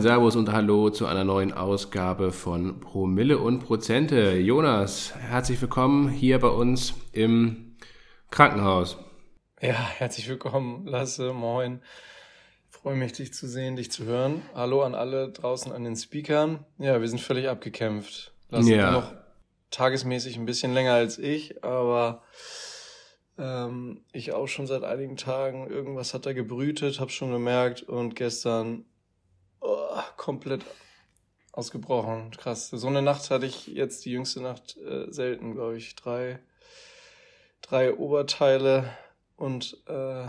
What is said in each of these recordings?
moin Servus und Hallo zu einer neuen Ausgabe von Promille und Prozente. Jonas, herzlich willkommen hier bei uns im Krankenhaus. Ja, herzlich willkommen, Lasse, moin. Ich freue mich, dich zu sehen, dich zu hören. Hallo an alle draußen an den Speakern. Ja, wir sind völlig abgekämpft. Lasse ja. noch tagesmäßig ein bisschen länger als ich, aber ähm, ich auch schon seit einigen Tagen. Irgendwas hat da gebrütet, habe schon gemerkt und gestern oh, komplett ausgebrochen. Krass. So eine Nacht hatte ich jetzt die jüngste Nacht äh, selten, glaube ich. Drei, drei Oberteile und äh,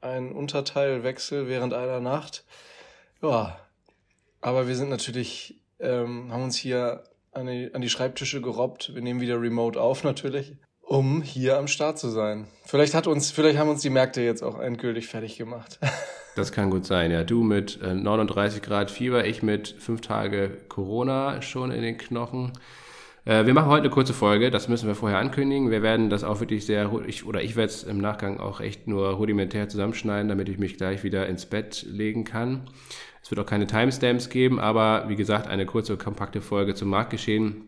ein Unterteilwechsel während einer Nacht. Ja, aber wir sind natürlich, ähm, haben uns hier an die, an die Schreibtische gerobbt. Wir nehmen wieder remote auf natürlich, um hier am Start zu sein. Vielleicht hat uns, vielleicht haben uns die Märkte jetzt auch endgültig fertig gemacht. Das kann gut sein, ja. Du mit 39 äh, Grad Fieber, ich mit fünf Tage Corona schon in den Knochen. Äh, wir machen heute eine kurze Folge, das müssen wir vorher ankündigen. Wir werden das auch wirklich sehr, ich, oder ich werde es im Nachgang auch echt nur rudimentär zusammenschneiden, damit ich mich gleich wieder ins Bett legen kann. Es wird auch keine Timestamps geben, aber wie gesagt, eine kurze, kompakte Folge zum Marktgeschehen.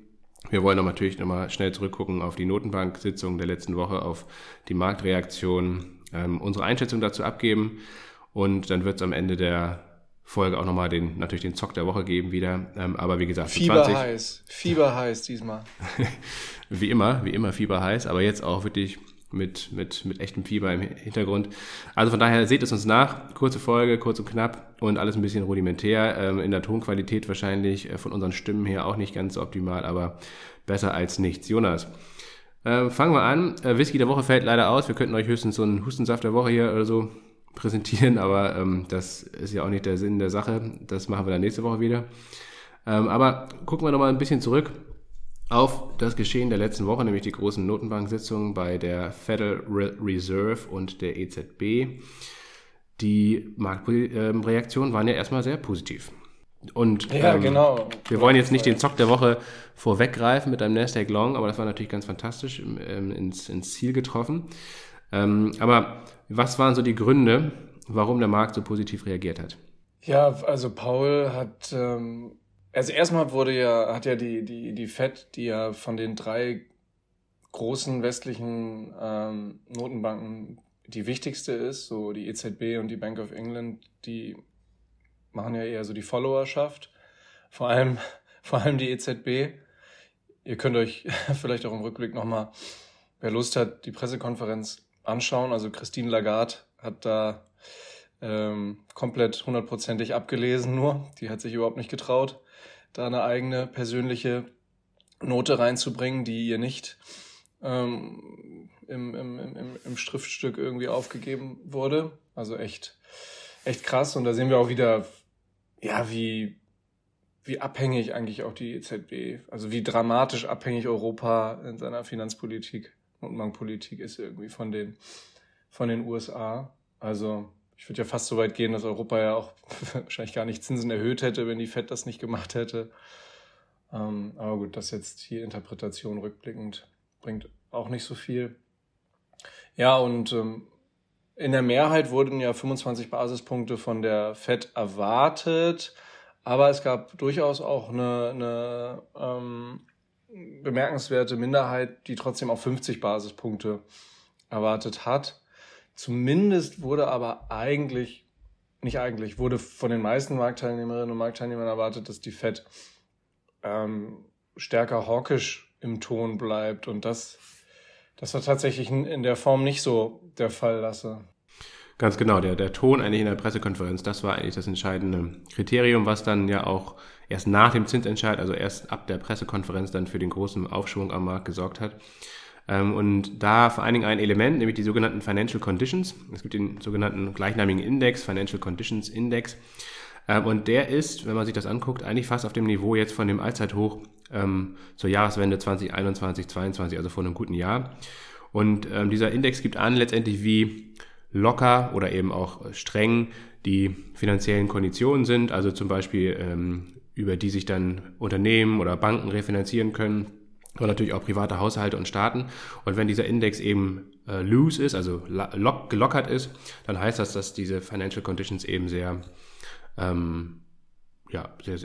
Wir wollen natürlich nochmal schnell zurückgucken auf die Notenbank-Sitzung der letzten Woche, auf die Marktreaktion, ähm, unsere Einschätzung dazu abgeben. Und dann wird es am Ende der Folge auch nochmal den, natürlich den Zock der Woche geben wieder. Ähm, aber wie gesagt, Fieber 20, heiß. Fieber heiß diesmal. wie immer, wie immer Fieber heiß, aber jetzt auch wirklich mit, mit, mit echtem Fieber im Hintergrund. Also von daher seht es uns nach. Kurze Folge, kurz und knapp und alles ein bisschen rudimentär. Ähm, in der Tonqualität wahrscheinlich äh, von unseren Stimmen her auch nicht ganz so optimal, aber besser als nichts. Jonas, äh, fangen wir an. Äh, Whisky der Woche fällt leider aus. Wir könnten euch höchstens so einen Hustensaft der Woche hier oder so präsentieren, aber ähm, das ist ja auch nicht der Sinn der Sache. Das machen wir dann nächste Woche wieder. Ähm, aber gucken wir nochmal ein bisschen zurück auf das Geschehen der letzten Woche, nämlich die großen Notenbank-Sitzungen bei der Federal Reserve und der EZB. Die Marktreaktionen waren ja erstmal sehr positiv. Und ja, ähm, genau. wir wollen jetzt nicht den Zock der Woche vorweggreifen mit einem Nasdaq Long, aber das war natürlich ganz fantastisch ähm, ins, ins Ziel getroffen. Ähm, aber was waren so die Gründe, warum der Markt so positiv reagiert hat? Ja, also Paul hat, ähm, also erstmal wurde ja, hat ja die, die, die Fed, die ja von den drei großen westlichen ähm, Notenbanken die wichtigste ist, so die EZB und die Bank of England, die machen ja eher so die Followerschaft. Vor allem, vor allem die EZB. Ihr könnt euch vielleicht auch im Rückblick nochmal, wer Lust hat, die Pressekonferenz anschauen. Also Christine Lagarde hat da ähm, komplett hundertprozentig abgelesen nur. Die hat sich überhaupt nicht getraut, da eine eigene persönliche Note reinzubringen, die ihr nicht ähm, im, im, im, im Schriftstück irgendwie aufgegeben wurde. Also echt, echt krass. Und da sehen wir auch wieder, ja, wie, wie abhängig eigentlich auch die EZB, also wie dramatisch abhängig Europa in seiner Finanzpolitik Notenbankpolitik ist irgendwie von den, von den USA. Also ich würde ja fast so weit gehen, dass Europa ja auch wahrscheinlich gar nicht Zinsen erhöht hätte, wenn die Fed das nicht gemacht hätte. Ähm, aber gut, das jetzt hier Interpretation rückblickend bringt auch nicht so viel. Ja, und ähm, in der Mehrheit wurden ja 25 Basispunkte von der Fed erwartet, aber es gab durchaus auch eine, eine ähm, bemerkenswerte Minderheit, die trotzdem auf 50 Basispunkte erwartet hat. Zumindest wurde aber eigentlich, nicht eigentlich, wurde von den meisten Marktteilnehmerinnen und Marktteilnehmern erwartet, dass die Fed ähm, stärker hawkisch im Ton bleibt. Und das, das war tatsächlich in der Form nicht so der Fall, Lasse. Ganz genau, der, der Ton eigentlich in der Pressekonferenz, das war eigentlich das entscheidende Kriterium, was dann ja auch erst nach dem Zinsentscheid, also erst ab der Pressekonferenz dann für den großen Aufschwung am Markt gesorgt hat. Ähm, und da vor allen Dingen ein Element, nämlich die sogenannten Financial Conditions. Es gibt den sogenannten gleichnamigen Index, Financial Conditions Index. Ähm, und der ist, wenn man sich das anguckt, eigentlich fast auf dem Niveau jetzt von dem Allzeithoch ähm, zur Jahreswende 2021, 2022, also vor einem guten Jahr. Und dieser Index gibt an letztendlich, wie locker oder eben auch streng die finanziellen Konditionen sind, also zum Beispiel über die sich dann Unternehmen oder Banken refinanzieren können und natürlich auch private Haushalte und Staaten. Und wenn dieser Index eben äh, loose ist, also lock, gelockert ist, dann heißt das, dass diese Financial Conditions eben sehr ähm, ja, sehr,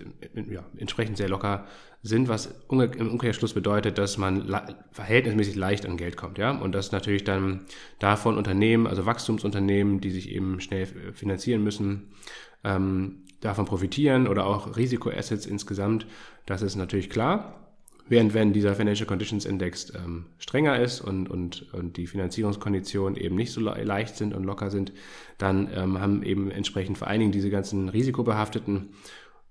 ja, entsprechend sehr locker sind, was im Umkehrschluss bedeutet, dass man verhältnismäßig leicht an Geld kommt, ja, und dass natürlich dann davon Unternehmen, also Wachstumsunternehmen, die sich eben schnell finanzieren müssen, ähm, davon profitieren oder auch Risikoassets insgesamt, das ist natürlich klar. Während wenn dieser Financial Conditions Index ähm, strenger ist und, und, und die Finanzierungskonditionen eben nicht so leicht sind und locker sind, dann ähm, haben eben entsprechend vor allen Dingen diese ganzen risikobehafteten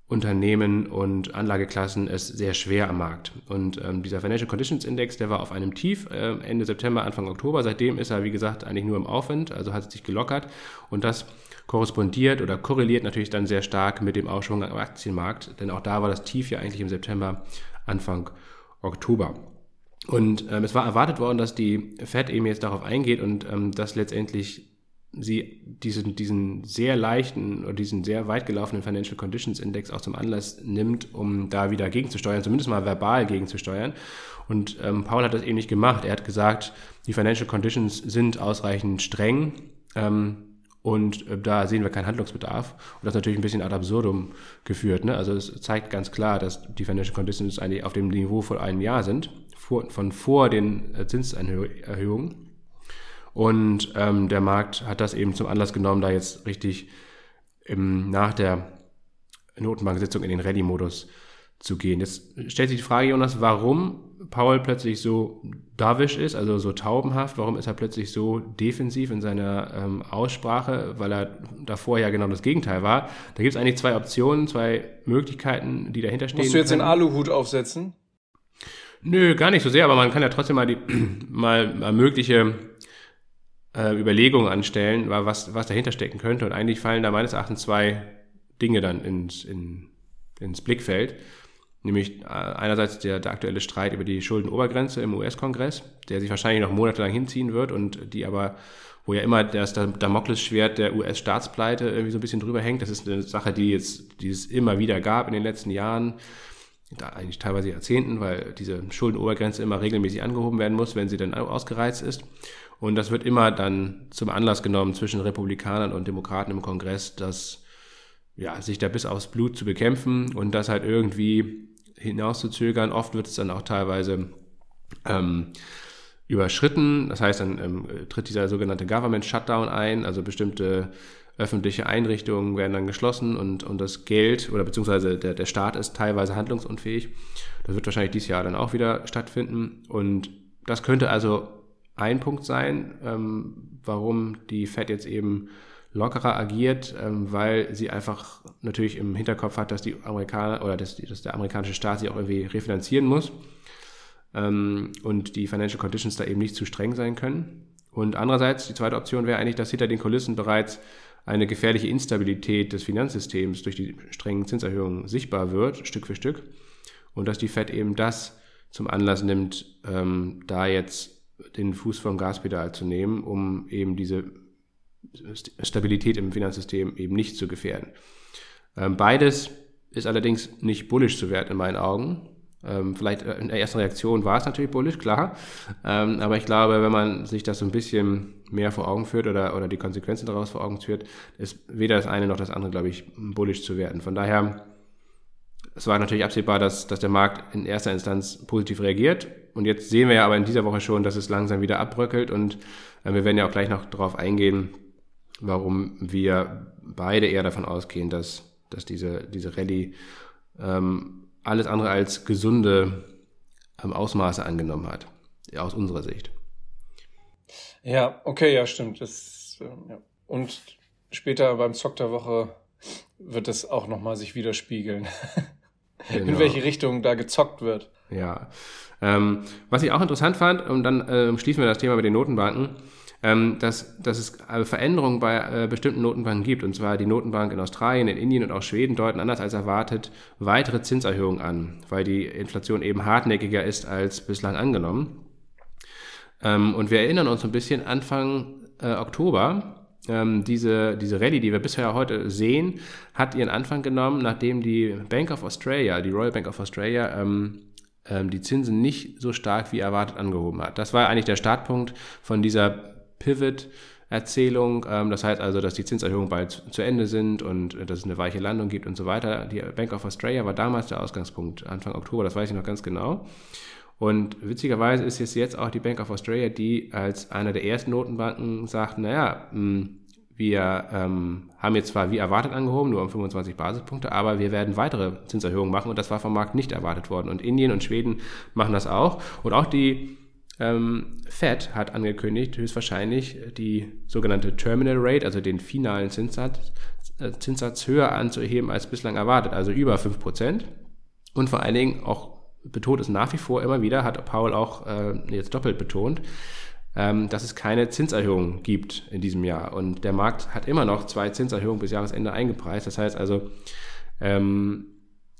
Unternehmen und Anlageklassen es sehr schwer am Markt. Und ähm, dieser Financial Conditions Index, der war auf einem Tief äh, Ende September, Anfang Oktober. Seitdem ist er, wie gesagt, eigentlich nur im Aufwind, also hat es sich gelockert. Und das korrespondiert oder korreliert natürlich dann sehr stark mit dem Aufschwung am Aktienmarkt, denn auch da war das Tief ja eigentlich im September, Anfang Oktober. Und ähm, es war erwartet worden, dass die Fed eben jetzt darauf eingeht und ähm, dass letztendlich sie diesen, diesen sehr leichten oder diesen sehr weit gelaufenen Financial Conditions Index auch zum Anlass nimmt, um da wieder gegenzusteuern, zumindest mal verbal gegenzusteuern. Und ähm, Paul hat das eben nicht gemacht. Er hat gesagt, die Financial Conditions sind ausreichend streng. Ähm, und äh, da sehen wir keinen Handlungsbedarf. Und das ist natürlich ein bisschen ad absurdum geführt. Ne? Also es zeigt ganz klar, dass die Financial Conditions eigentlich auf dem Niveau von einem Jahr sind, vor, von vor den äh, Zinserhöhungen. Und ähm, der Markt hat das eben zum Anlass genommen, da jetzt richtig im, nach der Notenbank-Sitzung in den Ready-Modus zu gehen. Jetzt stellt sich die Frage, Jonas, warum Paul plötzlich so dovish ist, also so taubenhaft, warum ist er plötzlich so defensiv in seiner ähm, Aussprache, weil er davor ja genau das Gegenteil war. Da gibt es eigentlich zwei Optionen, zwei Möglichkeiten, die dahinter stehen. Musst du jetzt können. den Aluhut aufsetzen? Nö, gar nicht so sehr, aber man kann ja trotzdem mal die mal, mal mögliche äh, Überlegungen anstellen, was, was dahinter stecken könnte. Und eigentlich fallen da meines Erachtens zwei Dinge dann ins, in, ins Blickfeld. Nämlich äh, einerseits der, der aktuelle Streit über die Schuldenobergrenze im US-Kongress, der sich wahrscheinlich noch monatelang hinziehen wird und die aber, wo ja immer das Damoklesschwert der US-Staatspleite irgendwie so ein bisschen drüber hängt. Das ist eine Sache, die, jetzt, die es immer wieder gab in den letzten Jahren, eigentlich teilweise Jahrzehnten, weil diese Schuldenobergrenze immer regelmäßig angehoben werden muss, wenn sie dann ausgereizt ist. Und das wird immer dann zum Anlass genommen zwischen Republikanern und Demokraten im Kongress, dass ja, sich da bis aufs Blut zu bekämpfen und das halt irgendwie hinauszuzögern. Oft wird es dann auch teilweise ähm, überschritten. Das heißt, dann ähm, tritt dieser sogenannte Government Shutdown ein, also bestimmte öffentliche Einrichtungen werden dann geschlossen und, und das Geld oder beziehungsweise der, der Staat ist teilweise handlungsunfähig. Das wird wahrscheinlich dieses Jahr dann auch wieder stattfinden. Und das könnte also ein Punkt sein, ähm, warum die Fed jetzt eben lockerer agiert, ähm, weil sie einfach natürlich im Hinterkopf hat, dass die Amerikaner oder dass, dass der amerikanische Staat sie auch irgendwie refinanzieren muss ähm, und die Financial Conditions da eben nicht zu streng sein können. Und andererseits, die zweite Option wäre eigentlich, dass hinter den Kulissen bereits eine gefährliche Instabilität des Finanzsystems durch die strengen Zinserhöhungen sichtbar wird, Stück für Stück, und dass die Fed eben das zum Anlass nimmt, ähm, da jetzt den Fuß vom Gaspedal zu nehmen, um eben diese Stabilität im Finanzsystem eben nicht zu gefährden. Ähm, beides ist allerdings nicht bullish zu werten in meinen Augen. Ähm, vielleicht in der ersten Reaktion war es natürlich bullish, klar. Ähm, aber ich glaube, wenn man sich das so ein bisschen mehr vor Augen führt oder, oder die Konsequenzen daraus vor Augen führt, ist weder das eine noch das andere, glaube ich, bullish zu werten. Von daher, es war natürlich absehbar, dass, dass der Markt in erster Instanz positiv reagiert. Und jetzt sehen wir ja aber in dieser Woche schon, dass es langsam wieder abbröckelt. Und äh, wir werden ja auch gleich noch darauf eingehen, warum wir beide eher davon ausgehen, dass, dass diese, diese Rallye ähm, alles andere als gesunde ähm, Ausmaße angenommen hat, aus unserer Sicht. Ja, okay, ja, stimmt. Das, äh, ja. Und später beim Zock der Woche wird es auch nochmal sich widerspiegeln, genau. in welche Richtung da gezockt wird. Ja. Ähm, was ich auch interessant fand, und dann äh, schließen wir das Thema mit den Notenbanken, ähm, dass, dass es äh, Veränderungen bei äh, bestimmten Notenbanken gibt. Und zwar die Notenbank in Australien, in Indien und auch Schweden deuten anders als erwartet weitere Zinserhöhungen an, weil die Inflation eben hartnäckiger ist als bislang angenommen. Ähm, und wir erinnern uns ein bisschen Anfang äh, Oktober, ähm, diese, diese Rallye, die wir bisher heute sehen, hat ihren Anfang genommen, nachdem die Bank of Australia, die Royal Bank of Australia, ähm, ähm, die Zinsen nicht so stark wie erwartet angehoben hat. Das war eigentlich der Startpunkt von dieser Pivot Erzählung. Ähm, das heißt also, dass die Zinserhöhungen bald zu Ende sind und dass es eine weiche Landung gibt und so weiter. Die Bank of Australia war damals der Ausgangspunkt, Anfang Oktober, das weiß ich noch ganz genau. Und witzigerweise ist es jetzt auch die Bank of Australia, die als einer der ersten Notenbanken sagt, naja, hm, wir ähm, haben jetzt zwar wie erwartet angehoben, nur um 25 Basispunkte, aber wir werden weitere Zinserhöhungen machen und das war vom Markt nicht erwartet worden. Und Indien und Schweden machen das auch. Und auch die ähm, Fed hat angekündigt, höchstwahrscheinlich die sogenannte Terminal Rate, also den finalen Zinssatz, äh, Zinssatz höher anzuheben als bislang erwartet, also über 5%. Und vor allen Dingen auch betont es nach wie vor immer wieder, hat Paul auch äh, jetzt doppelt betont, ähm, dass es keine Zinserhöhung gibt in diesem Jahr. Und der Markt hat immer noch zwei Zinserhöhungen bis Jahresende eingepreist. Das heißt also, ähm,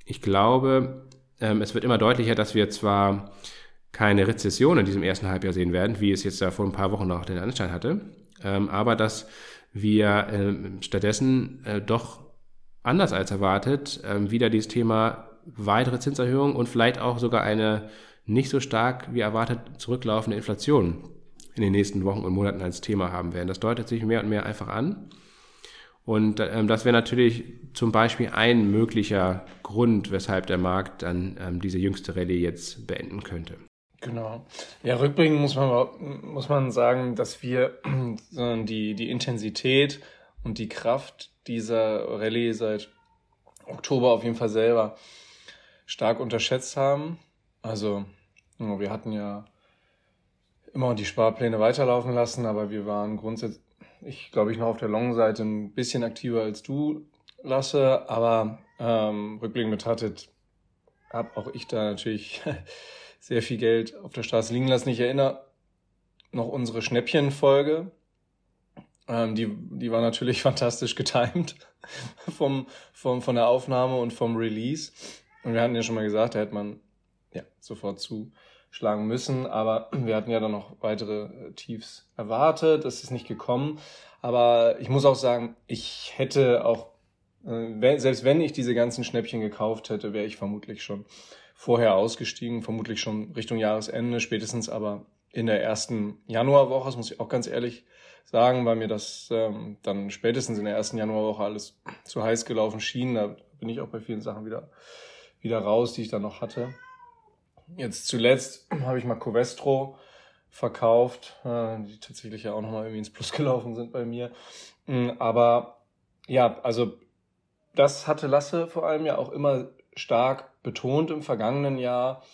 ich glaube, ähm, es wird immer deutlicher, dass wir zwar keine Rezession in diesem ersten Halbjahr sehen werden, wie es jetzt da vor ein paar Wochen noch den Anschein hatte, ähm, aber dass wir äh, stattdessen äh, doch anders als erwartet äh, wieder dieses Thema weitere Zinserhöhungen und vielleicht auch sogar eine nicht so stark wie erwartet zurücklaufende Inflation in den nächsten Wochen und Monaten als Thema haben werden. Das deutet sich mehr und mehr einfach an. Und ähm, das wäre natürlich zum Beispiel ein möglicher Grund, weshalb der Markt dann ähm, diese jüngste Rallye jetzt beenden könnte. Genau. Ja, rückblickend muss man, muss man sagen, dass wir die, die Intensität und die Kraft dieser Rallye seit Oktober auf jeden Fall selber stark unterschätzt haben. Also, wir hatten ja immer die Sparpläne weiterlaufen lassen, aber wir waren grundsätzlich, ich glaube ich, noch auf der Long-Seite ein bisschen aktiver als du, Lasse, aber ähm, rückblickend betrachtet habe auch ich da natürlich sehr viel Geld auf der Straße liegen lassen. Ich erinnere noch unsere Schnäppchenfolge. Ähm, die, die war natürlich fantastisch getimed vom, vom, von der Aufnahme und vom Release. Und wir hatten ja schon mal gesagt, da hätte man ja sofort zuschlagen müssen. Aber wir hatten ja dann noch weitere äh, Tiefs erwartet. Das ist nicht gekommen. Aber ich muss auch sagen, ich hätte auch, äh, selbst wenn ich diese ganzen Schnäppchen gekauft hätte, wäre ich vermutlich schon vorher ausgestiegen, vermutlich schon Richtung Jahresende, spätestens aber in der ersten Januarwoche, das muss ich auch ganz ehrlich sagen, weil mir das ähm, dann spätestens in der ersten Januarwoche alles zu heiß gelaufen schien. Da bin ich auch bei vielen Sachen wieder, wieder raus, die ich dann noch hatte. Jetzt zuletzt habe ich mal Covestro verkauft, äh, die tatsächlich ja auch nochmal irgendwie ins Plus gelaufen sind bei mir. Mm, aber ja, also das hatte Lasse vor allem ja auch immer stark betont im vergangenen Jahr,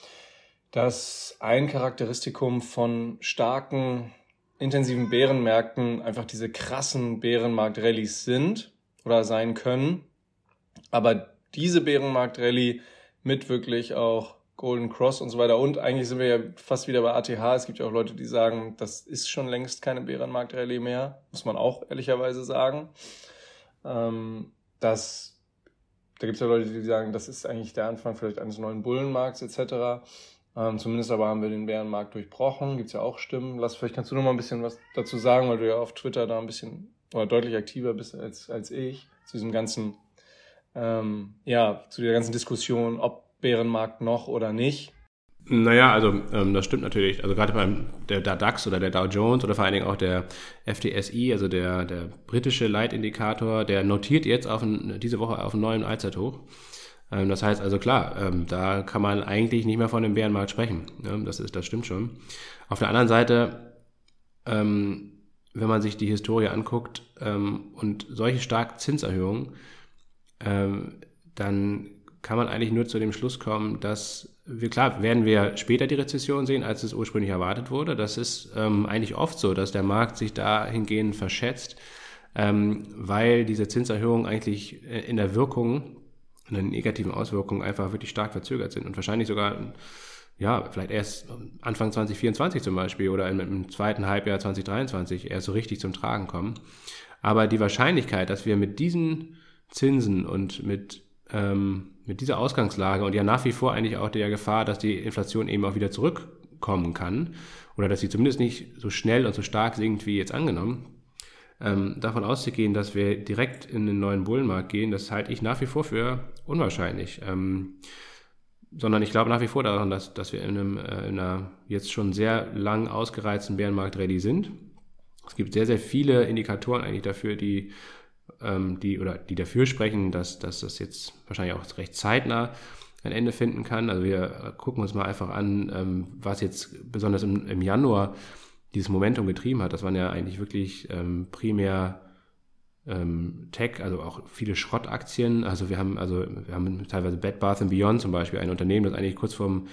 dass ein Charakteristikum von starken, intensiven Bärenmärkten einfach diese krassen Bärenmarkt-Rallies sind oder sein können. Aber diese Bärenmarkt-Rallye mit wirklich auch Golden Cross und so weiter. Und eigentlich sind wir ja fast wieder bei ATH. Es gibt ja auch Leute, die sagen, das ist schon längst keine Bärenmarkt-Rallye mehr. Muss man auch ehrlicherweise sagen. Ähm, dass da gibt es ja Leute, die sagen, das ist eigentlich der Anfang vielleicht eines neuen Bullenmarkts etc. Ähm, zumindest aber haben wir den Bärenmarkt durchbrochen. Gibt es ja auch Stimmen. Lass, vielleicht kannst du noch mal ein bisschen was dazu sagen, weil du ja auf Twitter da ein bisschen oder deutlich aktiver bist als, als ich zu diesem ganzen, ähm, ja, zu der ganzen Diskussion, ob Bärenmarkt noch oder nicht. Naja, also ähm, das stimmt natürlich. Also gerade beim der, DAX oder der Dow Jones oder vor allen Dingen auch der FTSI, also der, der britische Leitindikator, der notiert jetzt auf ein, diese Woche auf einen neuen Allzeithoch. Ähm, das heißt also klar, ähm, da kann man eigentlich nicht mehr von dem Bärenmarkt sprechen. Ne? Das, ist, das stimmt schon. Auf der anderen Seite, ähm, wenn man sich die Historie anguckt ähm, und solche starken Zinserhöhungen, ähm, dann kann man eigentlich nur zu dem Schluss kommen, dass wir, klar, werden wir später die Rezession sehen, als es ursprünglich erwartet wurde. Das ist ähm, eigentlich oft so, dass der Markt sich dahingehend verschätzt, ähm, weil diese Zinserhöhungen eigentlich äh, in der Wirkung, in den negativen Auswirkungen einfach wirklich stark verzögert sind und wahrscheinlich sogar, ja, vielleicht erst Anfang 2024 zum Beispiel oder im, im zweiten Halbjahr 2023 erst so richtig zum Tragen kommen. Aber die Wahrscheinlichkeit, dass wir mit diesen Zinsen und mit ähm, mit dieser Ausgangslage und ja nach wie vor eigentlich auch der Gefahr, dass die Inflation eben auch wieder zurückkommen kann oder dass sie zumindest nicht so schnell und so stark sinkt wie jetzt angenommen, ähm, davon auszugehen, dass wir direkt in den neuen Bullenmarkt gehen, das halte ich nach wie vor für unwahrscheinlich. Ähm, sondern ich glaube nach wie vor daran, dass, dass wir in, einem, äh, in einer jetzt schon sehr lang ausgereizten Bärenmarkt ready sind Es gibt sehr, sehr viele Indikatoren eigentlich dafür, die, ähm, die oder die dafür sprechen, dass, dass das jetzt wahrscheinlich auch recht zeitnah ein Ende finden kann. Also wir gucken uns mal einfach an, ähm, was jetzt besonders im, im Januar dieses Momentum getrieben hat. Das waren ja eigentlich wirklich ähm, primär ähm, Tech, also auch viele Schrottaktien. Also wir haben, also wir haben teilweise Bed Bath Beyond zum Beispiel, ein Unternehmen, das eigentlich kurz vorm,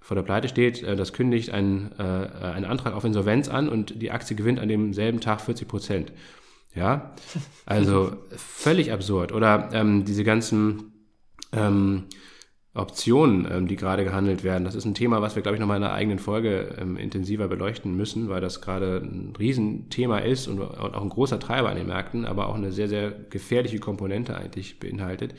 vor der Pleite steht, äh, das kündigt einen, äh, einen Antrag auf Insolvenz an und die Aktie gewinnt an demselben Tag 40 Prozent. Ja, also völlig absurd. Oder ähm, diese ganzen ähm, Optionen, ähm, die gerade gehandelt werden. Das ist ein Thema, was wir, glaube ich, nochmal in einer eigenen Folge ähm, intensiver beleuchten müssen, weil das gerade ein Riesenthema ist und, und, auch ein großer Treiber an den Märkten, aber auch eine sehr, sehr gefährliche Komponente eigentlich beinhaltet.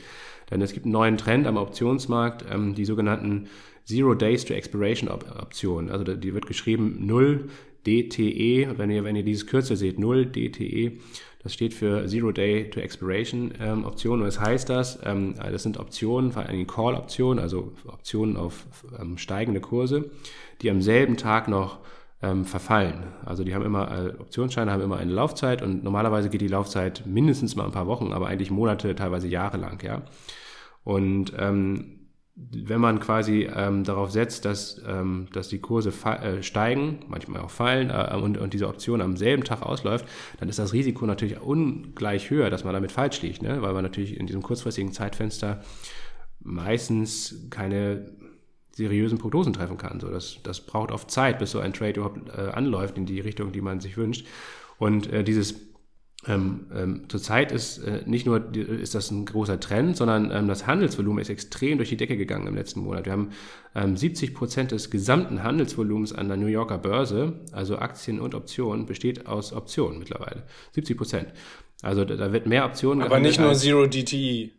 Denn es gibt einen neuen Trend am Optionsmarkt, ähm, die sogenannten Zero Days to Expiration Optionen. Also die wird geschrieben 0 DTE, wenn ihr, wenn ihr dieses Kürzel seht, 0 DTE. Das steht für Zero Day to Expiration ähm, Optionen. Und was heißt das? Ähm, das sind Optionen, vor allem Call-Optionen, also Optionen auf ähm, steigende Kurse, die am selben Tag noch ähm, verfallen. Also die haben immer, äh, Optionsscheine haben immer eine Laufzeit und normalerweise geht die Laufzeit mindestens mal ein paar Wochen, aber eigentlich Monate, teilweise Jahre lang, ja. Und ähm, wenn man quasi ähm, darauf setzt, dass, ähm, dass die Kurse äh, steigen, manchmal auch fallen äh, und, und diese Option am selben Tag ausläuft, dann ist das Risiko natürlich ungleich höher, dass man damit falsch liegt, ne? weil man natürlich in diesem kurzfristigen Zeitfenster meistens keine seriösen Prognosen treffen kann. So, das, das braucht oft Zeit, bis so ein Trade überhaupt äh, anläuft in die Richtung, die man sich wünscht. Und äh, dieses ähm, ähm, zurzeit ist äh, nicht nur ist das ein großer Trend, sondern ähm, das Handelsvolumen ist extrem durch die Decke gegangen im letzten Monat. Wir haben ähm, 70 Prozent des gesamten Handelsvolumens an der New Yorker Börse, also Aktien und Optionen, besteht aus Optionen mittlerweile. 70 Prozent. Also da, da, wird mehr Optionen. Aber nicht nur Zero DTE.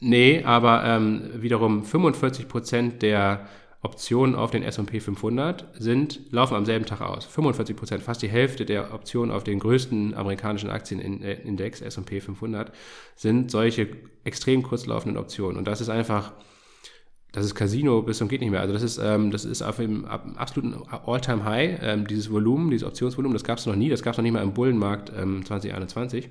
Nee, aber ähm, wiederum 45 Prozent der Optionen auf den S&P 500 sind, laufen am selben Tag aus. 45 Prozent, fast die Hälfte der Optionen auf den größten amerikanischen Aktienindex S&P 500 sind solche extrem kurzlaufenden Optionen. Und das ist einfach, das ist Casino bis zum geht nicht mehr. Also das ist, ähm, das ist auf dem absoluten All-Time-High, ähm, dieses Volumen, dieses Optionsvolumen, das gab es noch nie, das gab es noch nicht mal im Bullenmarkt ähm, 2021.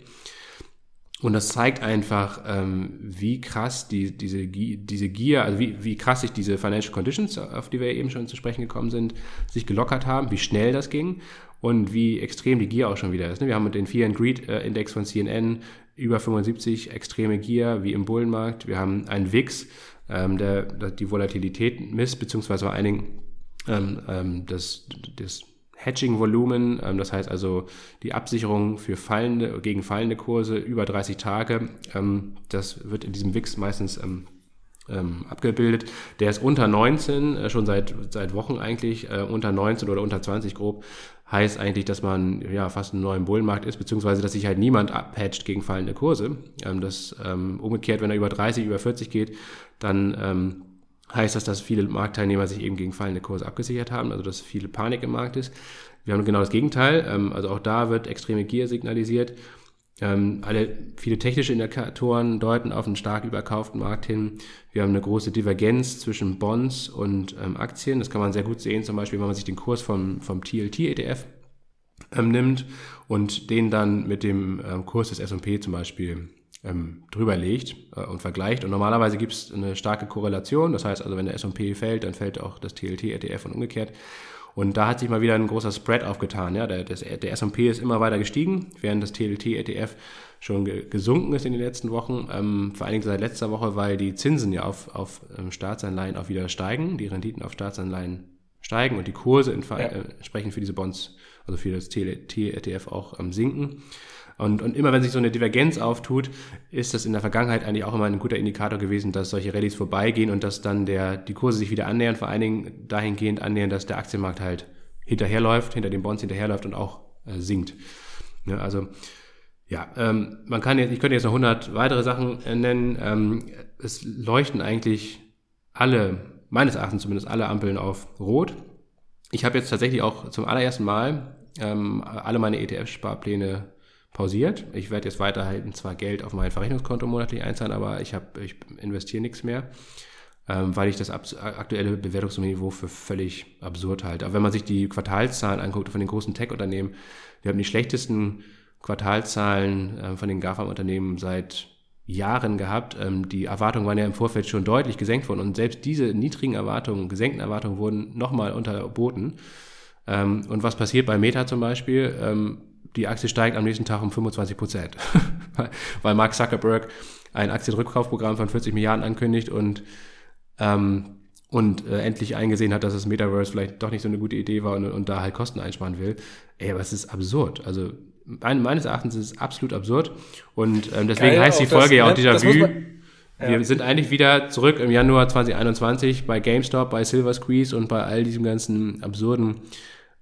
Und das zeigt einfach, ähm, wie krass die, diese, diese Gier, also wie, wie krass sich diese Financial Conditions, auf die wir eben schon zu sprechen gekommen sind, sich gelockert haben, wie schnell das ging und wie extrem die Gier auch schon wieder ist. Ne? Wir haben den Fear and Greed äh, Index von CNN über 75 extreme Gier, wie im Bullenmarkt. Wir haben einen VIX, ähm, der, der die Volatilität misst, beziehungsweise allen Dingen ähm, ähm, das, das Hedging-Volumen, ähm, das heißt also die Absicherung für fallende, gegen fallende Kurse über 30 Tage, ähm, das wird in diesem WIX meistens ähm, abgebildet. Der ist unter 19, äh, schon seit, seit Wochen eigentlich, äh, unter 19 oder unter 20 grob, heißt eigentlich, dass man ja fast einen neuen Bullenmarkt ist, beziehungsweise dass sich halt niemand abhatcht gegen fallende Kurse. Das umgekehrt, wenn er über 30, über 40 geht, dann heißt das, dass viele Marktteilnehmer sich eben gegen fallende Kurse abgesichert haben, also dass viele Panik im Markt ist. Wir haben genau das Gegenteil, ähm, also auch da wird extreme Gier signalisiert. Ähm, alle, viele technische Indikatoren deuten auf einen stark überkauften Markt hin. Wir haben eine große Divergenz zwischen Bonds und ähm, Aktien. Das kann man sehr gut sehen, zum Beispiel, wenn man sich den Kurs vom, vom TLT-ETF nimmt und den dann mit dem Kurs des S&P zum Beispiel ähm, drüber legt äh, und vergleicht. Und normalerweise gibt es eine starke Korrelation. Das heißt also, wenn der S&P fällt, dann fällt auch das TLT-ETF und umgekehrt. Und da hat sich mal wieder ein großer Spread aufgetan. Ja, der, das, der S&P ist immer weiter gestiegen, während das TLT-ETF schon ge gesunken ist in den letzten Wochen. Ähm, vor allen Dingen seit letzter Woche, weil die Zinsen ja auf, auf ähm, Staatsanleihen auch wieder steigen, die Renditen auf Staatsanleihen steigen und die Kurse ja. äh, entsprechend für diese Bonds, also für das TLT-ETF auch ähm, sinken. Und, und immer wenn sich so eine Divergenz auftut, ist das in der Vergangenheit eigentlich auch immer ein guter Indikator gewesen, dass solche Rallyes vorbeigehen und dass dann der, die Kurse sich wieder annähern, vor allen Dingen dahingehend annähern, dass der Aktienmarkt halt hinterherläuft, hinter den Bonds hinterherläuft und auch äh, sinkt. Ja, also ja, ähm, man kann jetzt, ich könnte jetzt noch 100 weitere Sachen äh, nennen. Ähm, es leuchten eigentlich alle, meines Erachtens zumindest alle Ampeln auf Rot. Ich habe jetzt tatsächlich auch zum allerersten Mal ähm, alle meine ETF-Sparpläne pausiert. Ich werde jetzt weiterhalten zwar Geld auf mein Verrechnungskonto monatlich einzahlen, aber ich, hab, ich investiere nichts mehr. ähm, weil ich das aktuelle Bewertungsniveau für völlig absurd halte. Aber wenn man sich die Quartalszahlen anguckt von den großen Tech-Unternehmen, wir haben die schlechtesten Quartalzahlen äh, von den GAFAM-Unternehmen seit Jahren gehabt. Ähm, die Erwartungen waren ja im Vorfeld schon deutlich gesenkt worden und selbst diese niedrigen Erwartungen, gesenkten Erwartungen wurden nochmal unterboten. Ähm, und was passiert bei Meta zum Beispiel? Ähm, die Aktie steigt am nächsten Tag um 25 Prozent, weil Mark Zuckerberg ein Aktienrückkaufprogramm von 40 Milliarden ankündigt und ähm, und äh, endlich eingesehen hat, dass das Metaverse vielleicht doch nicht so eine gute Idee war und, und da halt Kosten einsparen will. Ey, aber es ist absurd. Also meines Erachtens ist es absolut absurd. Und ähm, deswegen Geil, heißt die Folge das, ja auch Déjà-vu. Wir ja. sind eigentlich wieder zurück im Januar 2021 bei GameStop, bei Silver Squeeze und bei all diesen ganzen absurden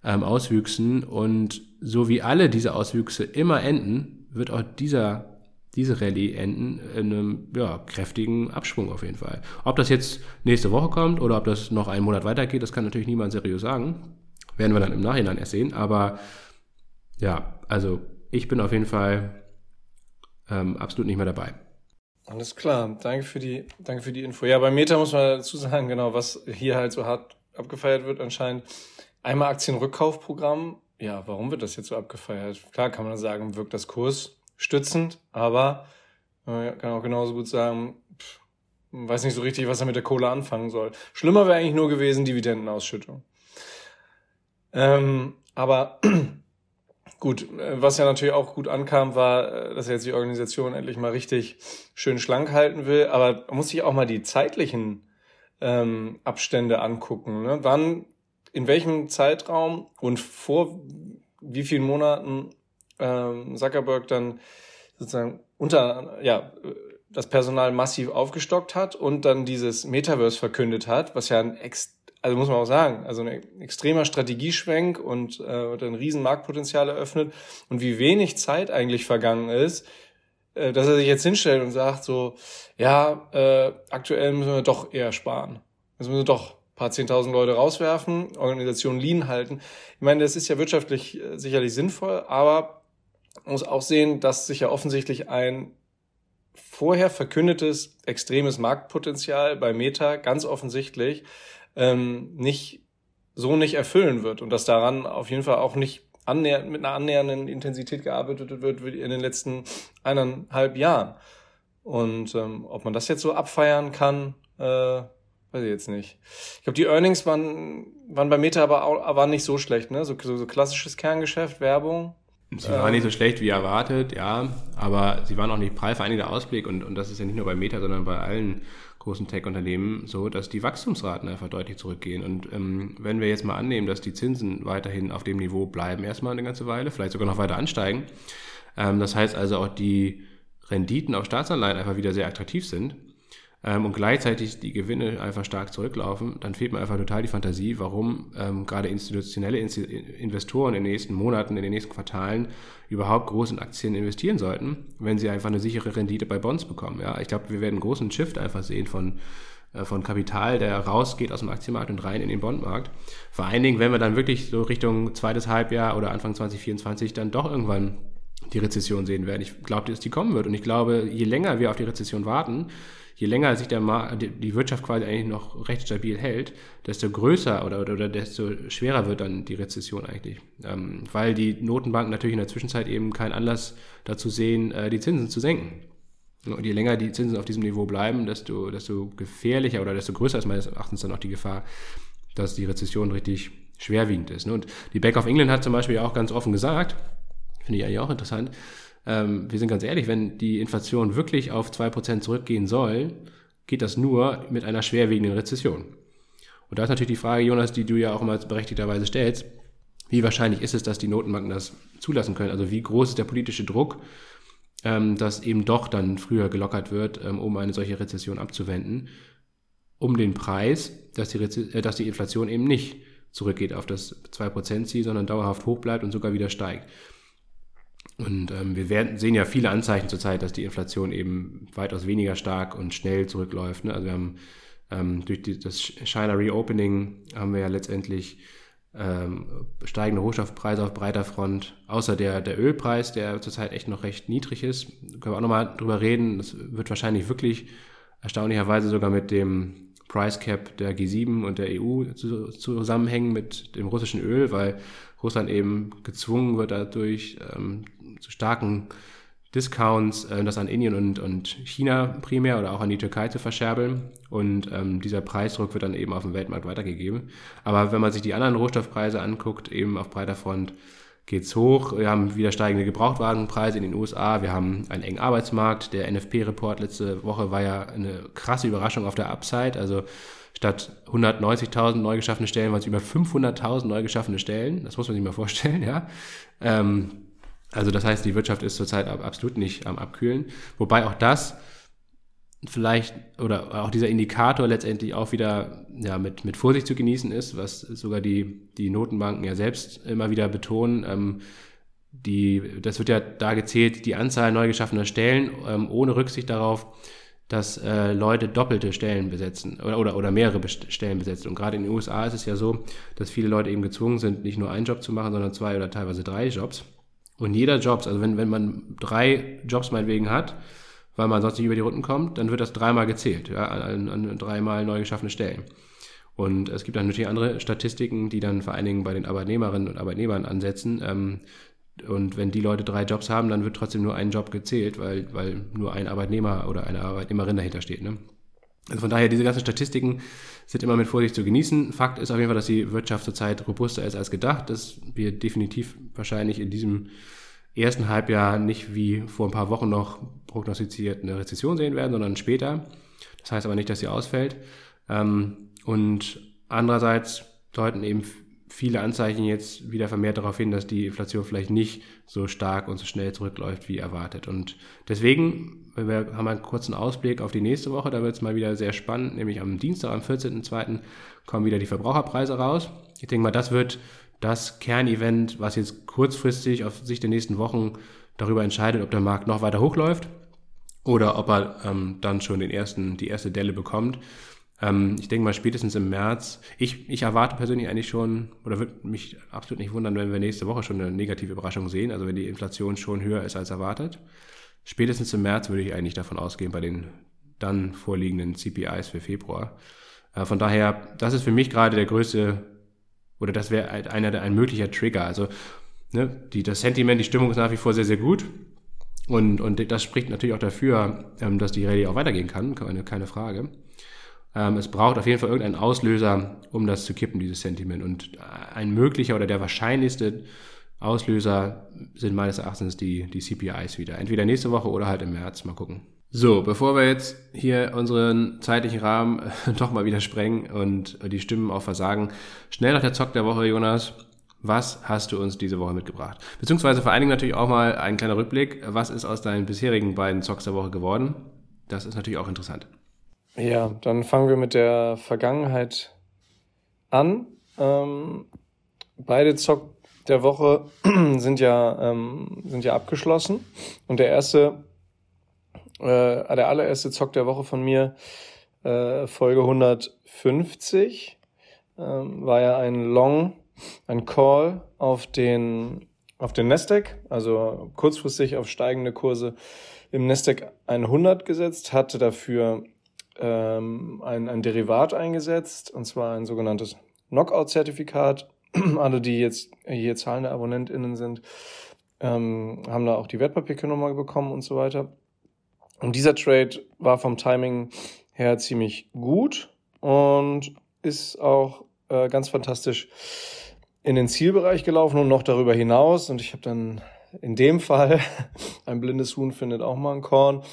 ähm, Auswüchsen. Und so wie alle diese Auswüchse immer enden, wird auch dieser diese Rallye enden in einem ja, kräftigen Abschwung auf jeden Fall. Ob das jetzt nächste Woche kommt oder ob das noch einen Monat weitergeht, das kann natürlich niemand seriös sagen. Werden wir dann im Nachhinein erst sehen. Aber ja, also ich bin auf jeden Fall ähm, absolut nicht mehr dabei. Alles klar, danke für die, danke für die Info. Ja, bei Meta muss man dazu sagen, genau, was hier halt so hart abgefeiert wird anscheinend. Einmal Aktienrückkaufprogramm. Ja, warum wird das jetzt so abgefeiert? Klar kann man sagen, wirkt das Kurs stützend, aber äh, kann auch genauso gut sagen, pff, weiß nicht so richtig, was er mit der Kohle anfangen soll. Schlimmer wäre eigentlich nur gewesen Dividendenausschüttung. Ähm, aber gut, äh, was ja natürlich auch gut ankam, war, äh, dass jetzt die Organisation endlich mal richtig schön schlank halten will. Aber man muss sich auch mal die zeitlichen ähm, Abstände angucken. Ne? Wann, in welchem Zeitraum und vor wie vielen Monaten ähm, Zuckerberg dann sozusagen unter, ja, das Personal massiv aufgestockt hat und dann dieses Metaverse verkündet hat, was ja ein ex also muss man auch sagen, also ein extremer Strategieschwenk und äh, ein riesen Marktpotenzial eröffnet und wie wenig Zeit eigentlich vergangen ist, äh, dass er sich jetzt hinstellt und sagt so, ja, äh, aktuell müssen wir doch eher sparen. Jetzt müssen wir doch paar zehntausend Leute rauswerfen, Organisationen lean halten. Ich meine, das ist ja wirtschaftlich äh, sicherlich sinnvoll, aber man muss auch sehen, dass sich ja offensichtlich ein vorher verkündetes extremes Marktpotenzial bei Meta ganz offensichtlich ähm, nicht so nicht erfüllen wird und dass daran auf jeden Fall auch nicht annäher mit einer annähernden Intensität gearbeitet wird wie in den letzten eineinhalb Jahren. Und ähm, ob man das jetzt so abfeiern kann, äh, weiß ich jetzt nicht. Ich glaube, die Earnings waren, waren bei Meta aber auch, waren nicht so schlecht, ne? So, so, so klassisches Kerngeschäft, Werbung, Sie waren nicht so schlecht wie erwartet, ja, aber sie waren auch nicht prall vereinigter Ausblick und, und das ist ja nicht nur bei Meta, sondern bei allen großen Tech-Unternehmen so, dass die Wachstumsraten einfach deutlich zurückgehen. Und ähm, wenn wir jetzt mal annehmen, dass die Zinsen weiterhin auf dem Niveau bleiben, erstmal eine ganze Weile, vielleicht sogar noch weiter ansteigen, ähm, das heißt also auch die Renditen auf Staatsanleihen einfach wieder sehr attraktiv sind, ähm, und gleichzeitig die Gewinne einfach stark zurücklaufen, dann fehlt mir einfach total die Fantasie, warum ähm, gerade institutionelle Inst Investoren in den nächsten Monaten, in den nächsten Quartalen überhaupt groß in Aktien investieren sollten, wenn sie einfach eine sichere Rendite bei Bonds bekommen. Ja, ich glaube, wir werden einen großen Shift einfach sehen von äh, von Kapital, der rausgeht aus dem Aktienmarkt und rein in den Bondmarkt. Vor allen Dingen, wenn wir dann wirklich so Richtung zweites Halbjahr oder Anfang 2024 dann doch irgendwann die Rezession sehen werden. Ich glaube, dass die kommen wird. Und ich glaube, je länger wir auf die Rezession warten, je länger sich der Markt, die Wirtschaft quasi eigentlich noch recht stabil hält, desto größer oder, oder, oder desto schwerer wird dann die Rezession eigentlich. Ähm, weil die Notenbanken natürlich in der Zwischenzeit eben keinen Anlass dazu sehen, äh, die Zinsen zu senken. Und je länger die Zinsen auf diesem Niveau bleiben, desto, desto gefährlicher oder desto größer ist meines Erachtens dann auch die Gefahr, dass die Rezession richtig schwerwiegend ist. Und die Bank of England hat zum Beispiel auch ganz offen gesagt, finde ich eigentlich auch interessant, ähm, wir sind ganz ehrlich, wenn die Inflation wirklich auf 2% zurückgehen soll, geht das nur mit einer schwerwiegenden Rezession. Und da ist natürlich die Frage, Jonas, die du ja auch immer berechtigterweise stellst, wie wahrscheinlich ist es, dass die Notenbanken das zulassen können? Also wie groß ist der politische Druck, ähm, dass eben doch dann früher gelockert wird, ähm, um eine solche Rezession abzuwenden, um den Preis, dass die, Reze äh, dass die Inflation eben nicht zurückgeht auf das 2%-Ziel, sondern dauerhaft hoch bleibt und sogar wieder steigt. Und ähm, wir werden, sehen ja viele Anzeichen zurzeit, dass die Inflation eben weitaus weniger stark und schnell zurückläuft. Ne? Also wir haben ähm, durch die, das China Reopening haben wir ja letztendlich ähm, steigende Rohstoffpreise auf breiter Front, außer der, der Ölpreis, der zurzeit echt noch recht niedrig ist. Können wir auch nochmal drüber reden. Das wird wahrscheinlich wirklich erstaunlicherweise sogar mit dem Price Cap der G7 und der EU zusammenhängen mit dem russischen Öl, weil Russland eben gezwungen wird dadurch ähm, zu starken Discounts, äh, das an Indien und, und China primär oder auch an die Türkei zu verscherbeln. Und ähm, dieser Preisdruck wird dann eben auf dem Weltmarkt weitergegeben. Aber wenn man sich die anderen Rohstoffpreise anguckt, eben auf breiter Front geht's hoch. Wir haben wieder steigende Gebrauchtwagenpreise in den USA. Wir haben einen engen Arbeitsmarkt. Der NFP-Report letzte Woche war ja eine krasse Überraschung auf der Upside. Also statt 190.000 neu geschaffene Stellen waren es über 500.000 neu geschaffene Stellen. Das muss man sich mal vorstellen, ja. Ähm, also das heißt, die Wirtschaft ist zurzeit absolut nicht am Abkühlen. Wobei auch das vielleicht oder auch dieser Indikator letztendlich auch wieder ja, mit, mit Vorsicht zu genießen ist, was sogar die, die Notenbanken ja selbst immer wieder betonen. Ähm, die, das wird ja da gezählt, die Anzahl neu geschaffener Stellen, ähm, ohne Rücksicht darauf, dass äh, Leute doppelte Stellen besetzen oder, oder, oder mehrere Stellen besetzen. Und gerade in den USA ist es ja so, dass viele Leute eben gezwungen sind, nicht nur einen Job zu machen, sondern zwei oder teilweise drei Jobs. Und jeder Jobs, also wenn, wenn man drei Jobs meinetwegen hat, weil man sonst nicht über die Runden kommt, dann wird das dreimal gezählt, ja, an, an dreimal neu geschaffene Stellen. Und es gibt dann natürlich andere Statistiken, die dann vor allen Dingen bei den Arbeitnehmerinnen und Arbeitnehmern ansetzen. Ähm, und wenn die Leute drei Jobs haben, dann wird trotzdem nur ein Job gezählt, weil, weil nur ein Arbeitnehmer oder eine Arbeitnehmerin dahinter steht. Ne? Also von daher, diese ganzen Statistiken sind immer mit Vorsicht zu genießen. Fakt ist auf jeden Fall, dass die Wirtschaft zurzeit robuster ist als gedacht, dass wir definitiv wahrscheinlich in diesem ersten Halbjahr nicht wie vor ein paar Wochen noch prognostiziert eine Rezession sehen werden, sondern später. Das heißt aber nicht, dass sie ausfällt. Ähm, und andererseits deuten eben viele Anzeichen jetzt wieder vermehrt darauf hin, dass die Inflation vielleicht nicht so stark und so schnell zurückläuft wie erwartet. Und deswegen, wir haben einen kurzen Ausblick auf die nächste Woche, da wird es mal wieder sehr spannend, nämlich am Dienstag, am 14.02. kommen wieder die Verbraucherpreise raus. Ich denke mal, das wird das Kernevent, was jetzt kurzfristig auf Sicht der nächsten Wochen darüber entscheidet, ob der Markt noch weiter hochläuft oder ob er ähm, dann schon den ersten, die erste Delle bekommt. Ähm, ich denke mal spätestens im März. Ich, ich erwarte persönlich eigentlich schon, oder würde mich absolut nicht wundern, wenn wir nächste Woche schon eine negative Überraschung sehen, also wenn die Inflation schon höher ist als erwartet. Spätestens im März würde ich eigentlich davon ausgehen, bei den dann vorliegenden CPIs für Februar. Äh, von daher, das ist für mich gerade der größte, oder das wäre halt einer ein möglicher Trigger. Also ne, die, das Sentiment, die Stimmung ist nach wie vor sehr, sehr gut. Und, und das spricht natürlich auch dafür, ähm, dass die Rallye auch weitergehen kann, keine, keine Frage. Ähm, es braucht auf jeden Fall irgendeinen Auslöser, um das zu kippen, dieses Sentiment. Und ein möglicher oder der wahrscheinlichste Auslöser sind meines Erachtens die, die CPIs wieder. Entweder nächste Woche oder halt im März. Mal gucken. So, bevor wir jetzt hier unseren zeitlichen Rahmen doch mal wieder sprengen und die Stimmen auch versagen, schnell nach der Zock der Woche, Jonas. Was hast du uns diese Woche mitgebracht? Beziehungsweise vor allen Dingen natürlich auch mal ein kleiner Rückblick. Was ist aus deinen bisherigen beiden Zocks der Woche geworden? Das ist natürlich auch interessant. Ja, dann fangen wir mit der Vergangenheit an. Ähm, beide Zock der Woche sind ja, ähm, sind ja abgeschlossen. Und der erste, äh, der allererste Zock der Woche von mir, äh, Folge 150, ähm, war ja ein Long ein Call auf den, auf den Nasdaq, also kurzfristig auf steigende Kurse im Nasdaq 100 gesetzt, hatte dafür ähm, ein, ein Derivat eingesetzt, und zwar ein sogenanntes Knockout-Zertifikat. Alle, die jetzt hier zahlende AbonnentInnen sind, ähm, haben da auch die Wertpapierkennummer bekommen und so weiter. Und dieser Trade war vom Timing her ziemlich gut und ist auch äh, ganz fantastisch in den Zielbereich gelaufen und noch darüber hinaus. Und ich habe dann in dem Fall, ein blindes Huhn findet auch mal ein Korn,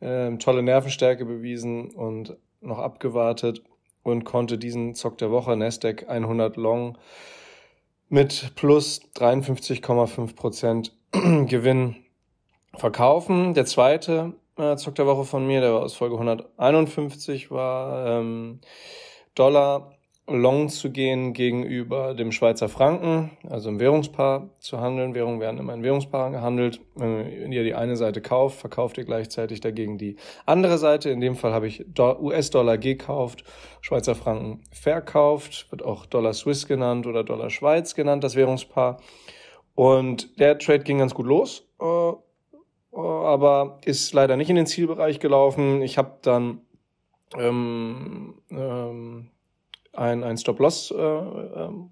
äh, tolle Nervenstärke bewiesen und noch abgewartet und konnte diesen Zock der Woche Nasdaq 100 Long mit plus 53,5 Prozent Gewinn verkaufen. Der zweite äh, Zock der Woche von mir, der war aus Folge 151, war ähm, Dollar long zu gehen gegenüber dem Schweizer Franken, also im Währungspaar zu handeln. Währungen werden immer in Währungspaaren gehandelt. Wenn ihr die eine Seite kauft, verkauft ihr gleichzeitig dagegen die andere Seite. In dem Fall habe ich US-Dollar gekauft, Schweizer Franken verkauft, wird auch Dollar Swiss genannt oder Dollar Schweiz genannt, das Währungspaar. Und der Trade ging ganz gut los, äh, aber ist leider nicht in den Zielbereich gelaufen. Ich habe dann ähm, ähm, ein, ein Stop-Loss äh, ähm,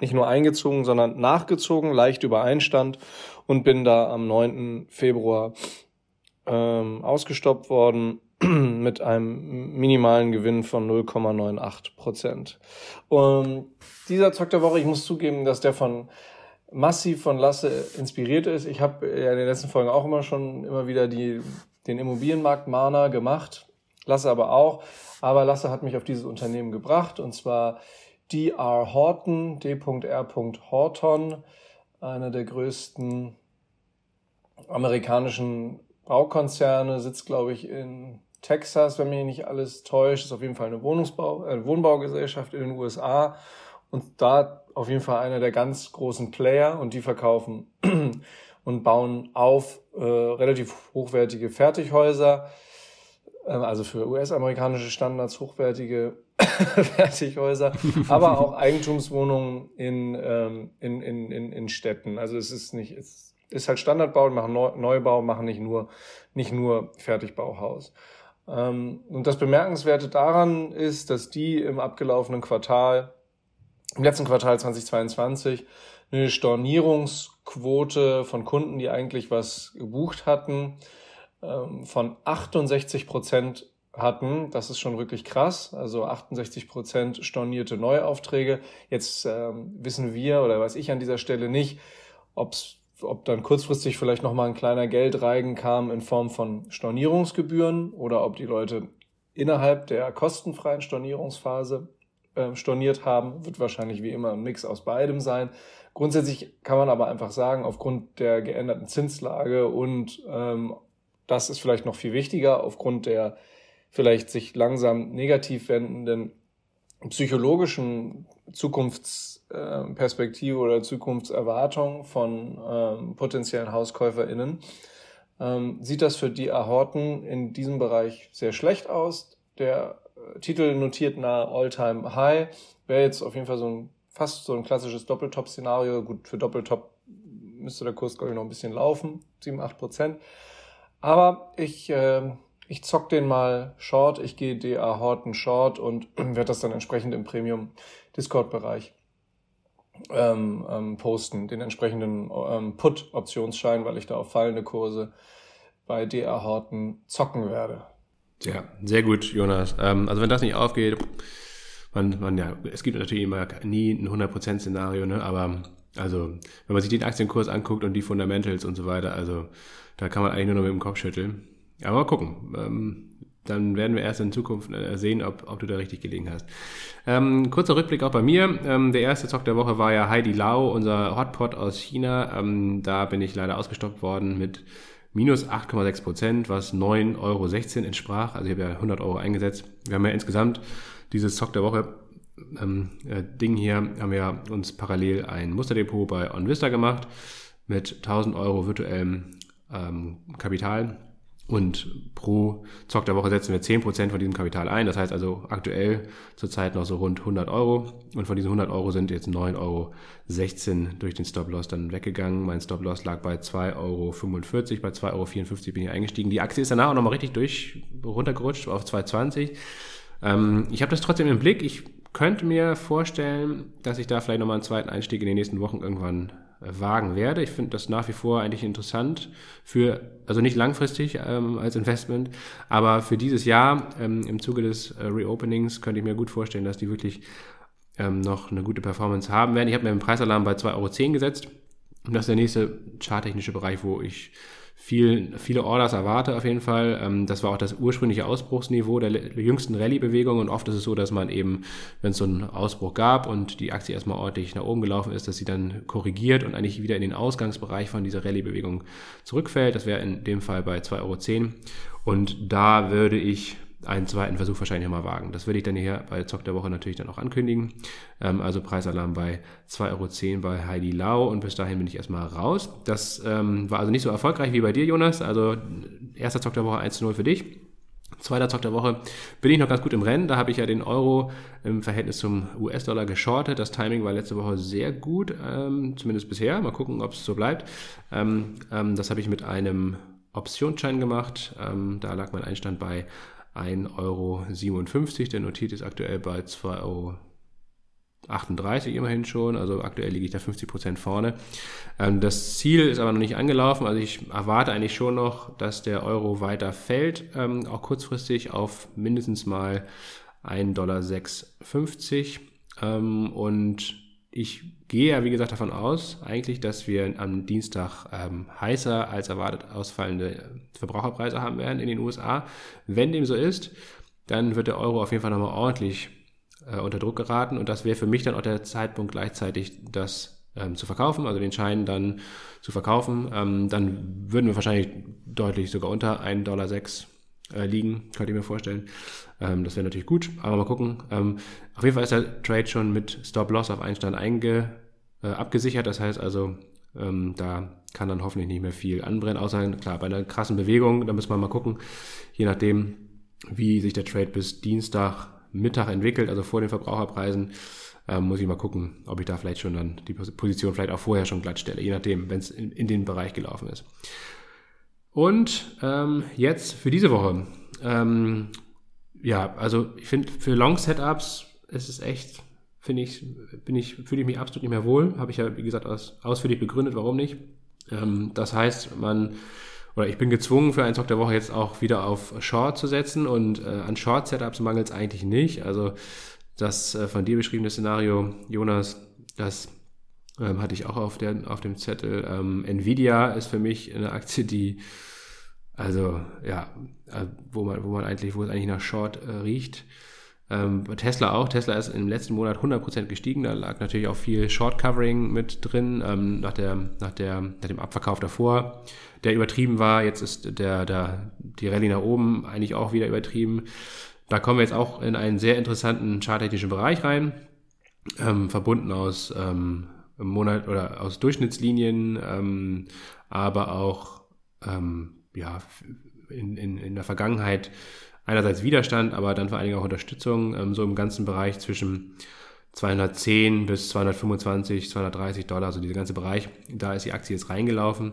nicht nur eingezogen, sondern nachgezogen, leicht übereinstand und bin da am 9. Februar ähm, ausgestoppt worden mit einem minimalen Gewinn von 0,98 Prozent. Und dieser Zock der Woche, ich muss zugeben, dass der von massiv von Lasse inspiriert ist. Ich habe ja in den letzten Folgen auch immer schon immer wieder die, den Immobilienmarkt Mana gemacht, Lasse aber auch. Aber Lasse hat mich auf dieses Unternehmen gebracht und zwar D.R. Horton, D.R. Horton, einer der größten amerikanischen Baukonzerne, sitzt glaube ich in Texas, wenn mich nicht alles täuscht, ist auf jeden Fall eine Wohnungsbau, äh, Wohnbaugesellschaft in den USA und da auf jeden Fall einer der ganz großen Player und die verkaufen und bauen auf äh, relativ hochwertige Fertighäuser, also für US-amerikanische Standards hochwertige Fertighäuser, aber auch Eigentumswohnungen in, ähm, in, in, in, in Städten. Also es ist nicht, es ist halt Standardbau, machen Neubau, machen nicht nur, nicht nur Fertigbauhaus. Ähm, und das Bemerkenswerte daran ist, dass die im abgelaufenen Quartal, im letzten Quartal 2022, eine Stornierungsquote von Kunden, die eigentlich was gebucht hatten, ähm, von 68 Prozent hatten. Das ist schon wirklich krass. Also 68 Prozent stornierte Neuaufträge. Jetzt ähm, wissen wir oder weiß ich an dieser Stelle nicht, ob's ob dann kurzfristig vielleicht nochmal ein kleiner Geldreigen kam in Form von Stornierungsgebühren oder ob die Leute innerhalb der kostenfreien Stornierungsphase äh, storniert haben, wird wahrscheinlich wie immer ein Mix aus beidem sein. Grundsätzlich kann man aber einfach sagen, aufgrund der geänderten Zinslage und ähm, das ist vielleicht noch viel wichtiger, aufgrund der vielleicht sich langsam negativ wendenden psychologischen Zukunftsperspektive oder Zukunftserwartung von ähm, potenziellen HauskäuferInnen, ähm, sieht das für die Ahorten in diesem Bereich sehr schlecht aus. Der äh, Titel notiert nahe All-Time High, wäre jetzt auf jeden Fall so ein fast so ein klassisches Doppeltop-Szenario. Gut, für Doppeltop müsste der Kurs, glaube ich, noch ein bisschen laufen, 7, 8 Prozent. Aber ich äh, ich zock den mal short, ich gehe DA Horton short und werde das dann entsprechend im Premium Discord Bereich ähm, ähm, posten, den entsprechenden ähm, Put Optionsschein, weil ich da auf fallende Kurse bei DA Horton zocken werde. Ja, sehr gut, Jonas. Ähm, also wenn das nicht aufgeht, man, man ja, es gibt natürlich immer nie ein 100% Szenario, ne, aber also, wenn man sich den Aktienkurs anguckt und die Fundamentals und so weiter, also da kann man eigentlich nur noch mit dem Kopf schütteln. Aber mal gucken. Ähm, dann werden wir erst in Zukunft äh, sehen, ob, ob du da richtig gelegen hast. Ähm, kurzer Rückblick auch bei mir. Ähm, der erste Zock der Woche war ja Heidi Lau, unser Hotpot aus China. Ähm, da bin ich leider ausgestoppt worden mit minus 8,6 Prozent, was 9,16 Euro entsprach. Also ich habe ja 100 Euro eingesetzt. Wir haben ja insgesamt dieses Zock der Woche ähm, äh, Ding hier, haben wir uns parallel ein Musterdepot bei OnVista gemacht mit 1000 Euro virtuellem ähm, Kapital und pro Zock der Woche setzen wir 10% von diesem Kapital ein. Das heißt also aktuell zurzeit noch so rund 100 Euro. Und von diesen 100 Euro sind jetzt 9,16 Euro durch den Stop-Loss dann weggegangen. Mein Stop-Loss lag bei 2,45 Euro. Bei 2,54 Euro bin ich eingestiegen. Die Aktie ist danach auch nochmal richtig durch runtergerutscht auf 2,20. Ähm, ich habe das trotzdem im Blick. Ich könnte mir vorstellen, dass ich da vielleicht nochmal einen zweiten Einstieg in den nächsten Wochen irgendwann wagen werde. Ich finde das nach wie vor eigentlich interessant für, also nicht langfristig ähm, als Investment, aber für dieses Jahr ähm, im Zuge des äh, Reopenings könnte ich mir gut vorstellen, dass die wirklich ähm, noch eine gute Performance haben werden. Ich habe mir einen Preisalarm bei 2,10 Euro gesetzt. Und das ist der nächste charttechnische Bereich, wo ich viel, viele Orders erwarte auf jeden Fall. Ähm, das war auch das ursprüngliche Ausbruchsniveau der jüngsten Rallye-Bewegung und oft ist es so, dass man eben, wenn es so einen Ausbruch gab und die Aktie erstmal ordentlich nach oben gelaufen ist, dass sie dann korrigiert und eigentlich wieder in den Ausgangsbereich von dieser Rallye-Bewegung zurückfällt. Das wäre in dem Fall bei 2,10 Euro. Und da würde ich einen zweiten Versuch wahrscheinlich mal wagen. Das werde ich dann hier bei Zock der Woche natürlich dann auch ankündigen. Ähm, also Preisalarm bei 2,10 Euro bei Heidi Lau und bis dahin bin ich erstmal raus. Das ähm, war also nicht so erfolgreich wie bei dir, Jonas. Also erster Zock der Woche 1 zu 0 für dich. Zweiter Zock der Woche bin ich noch ganz gut im Rennen. Da habe ich ja den Euro im Verhältnis zum US-Dollar geschortet. Das Timing war letzte Woche sehr gut, ähm, zumindest bisher. Mal gucken, ob es so bleibt. Ähm, ähm, das habe ich mit einem Optionsschein gemacht. Ähm, da lag mein Einstand bei 1,57 Euro. Der notiert ist aktuell bei 2,38 Euro immerhin schon. Also aktuell liege ich da 50 Prozent vorne. Ähm, das Ziel ist aber noch nicht angelaufen. Also ich erwarte eigentlich schon noch, dass der Euro weiter fällt, ähm, auch kurzfristig auf mindestens mal 1,650 Dollar. Ähm, und ich gehe ja, wie gesagt, davon aus, eigentlich, dass wir am Dienstag ähm, heißer als erwartet ausfallende Verbraucherpreise haben werden in den USA. Wenn dem so ist, dann wird der Euro auf jeden Fall nochmal ordentlich äh, unter Druck geraten und das wäre für mich dann auch der Zeitpunkt gleichzeitig, das ähm, zu verkaufen, also den Schein dann zu verkaufen. Ähm, dann würden wir wahrscheinlich deutlich sogar unter 1,06 Dollar äh, liegen, könnte ich mir vorstellen. Ähm, das wäre natürlich gut, aber mal gucken. Ähm, auf jeden Fall ist der Trade schon mit Stop-Loss auf Einstand einge, äh, abgesichert. Das heißt also, ähm, da kann dann hoffentlich nicht mehr viel anbrennen, außer klar, bei einer krassen Bewegung, da müssen wir mal gucken, je nachdem, wie sich der Trade bis Dienstag Mittag entwickelt, also vor den Verbraucherpreisen, ähm, muss ich mal gucken, ob ich da vielleicht schon dann die Position vielleicht auch vorher schon glatt stelle, je nachdem, wenn es in, in, den Bereich gelaufen ist. Und ähm, jetzt für diese Woche. Ähm, ja, also ich finde, für Long-Setups ist es echt, finde ich, bin ich, fühle ich mich absolut nicht mehr wohl. Habe ich ja, wie gesagt, aus, ausführlich begründet, warum nicht. Ähm, das heißt, man, oder ich bin gezwungen, für einen Tag der Woche jetzt auch wieder auf Short zu setzen und äh, an Short-Setups mangelt es eigentlich nicht. Also das äh, von dir beschriebene Szenario, Jonas, das ähm, hatte ich auch auf, der, auf dem Zettel. Ähm, Nvidia ist für mich eine Aktie, die also ja, äh, wo man, wo man eigentlich, wo es eigentlich nach Short äh, riecht. Ähm, Tesla auch. Tesla ist im letzten Monat 100% gestiegen. Da lag natürlich auch viel Short-Covering mit drin ähm, nach, der, nach, der, nach dem Abverkauf davor, der übertrieben war. Jetzt ist der, der, die Rallye nach oben eigentlich auch wieder übertrieben. Da kommen wir jetzt auch in einen sehr interessanten charttechnischen Bereich rein, ähm, verbunden aus ähm, Monat oder aus Durchschnittslinien, ähm, aber auch ähm, ja, in, in, in der Vergangenheit einerseits Widerstand, aber dann vor allen Dingen auch Unterstützung, ähm, so im ganzen Bereich zwischen 210 bis 225, 230 Dollar, also dieser ganze Bereich, da ist die Aktie jetzt reingelaufen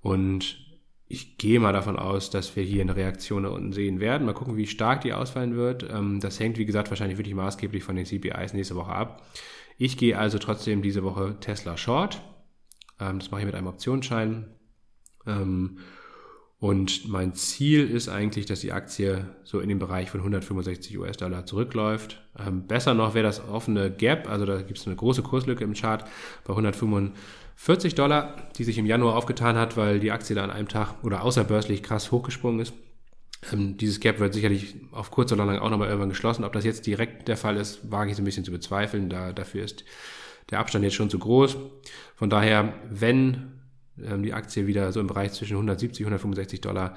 und ich gehe mal davon aus, dass wir hier eine Reaktion da unten sehen werden. Mal gucken, wie stark die ausfallen wird. Ähm, das hängt, wie gesagt, wahrscheinlich wirklich maßgeblich von den CPIs nächste Woche ab. Ich gehe also trotzdem diese Woche Tesla Short. Ähm, das mache ich mit einem Optionsschein. Ähm, und mein Ziel ist eigentlich, dass die Aktie so in den Bereich von 165 US-Dollar zurückläuft. Ähm, besser noch wäre das offene Gap, also da gibt es eine große Kurslücke im Chart bei 145 Dollar, die sich im Januar aufgetan hat, weil die Aktie da an einem Tag oder außerbörslich krass hochgesprungen ist. Ähm, dieses Gap wird sicherlich auf kurz oder lang auch nochmal irgendwann geschlossen. Ob das jetzt direkt der Fall ist, wage ich so ein bisschen zu bezweifeln. Da, dafür ist der Abstand jetzt schon zu groß. Von daher, wenn ähm, die Aktie wieder so im Bereich zwischen 170 und 165 Dollar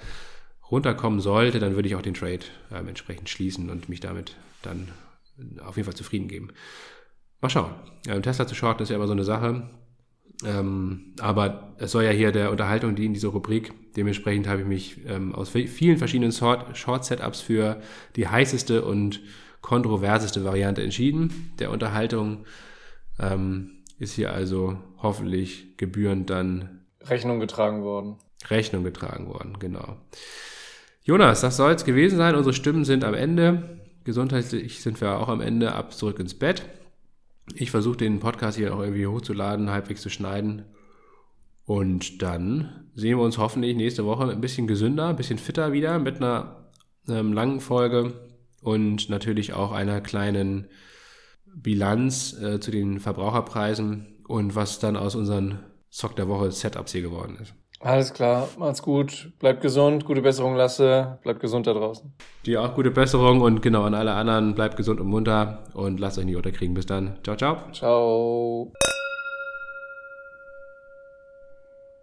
runterkommen sollte, dann würde ich auch den Trade ähm, entsprechend schließen und mich damit dann auf jeden Fall zufrieden geben. Mal schauen. Ähm, Tesla zu shorten ist ja immer so eine Sache. Ähm, aber es soll ja hier der Unterhaltung dienen, diese Rubrik. Dementsprechend habe ich mich ähm, aus vielen verschiedenen Short-Setups für die heißeste und kontroverseste Variante entschieden. Der Unterhaltung ähm, ist hier also hoffentlich gebührend dann Rechnung getragen worden. Rechnung getragen worden, genau. Jonas, das soll es gewesen sein. Unsere Stimmen sind am Ende. Gesundheitlich sind wir auch am Ende ab zurück ins Bett. Ich versuche den Podcast hier auch irgendwie hochzuladen, halbwegs zu schneiden. Und dann sehen wir uns hoffentlich nächste Woche ein bisschen gesünder, ein bisschen fitter wieder mit einer ähm, langen Folge und natürlich auch einer kleinen Bilanz äh, zu den Verbraucherpreisen und was dann aus unseren Zock der Woche Setups hier geworden ist. Alles klar, macht's gut, bleibt gesund, gute Besserung Lasse, bleibt gesund da draußen. Dir auch gute Besserung und genau an alle anderen, bleibt gesund und munter und lasst euch nicht unterkriegen. Bis dann. Ciao, ciao. Ciao.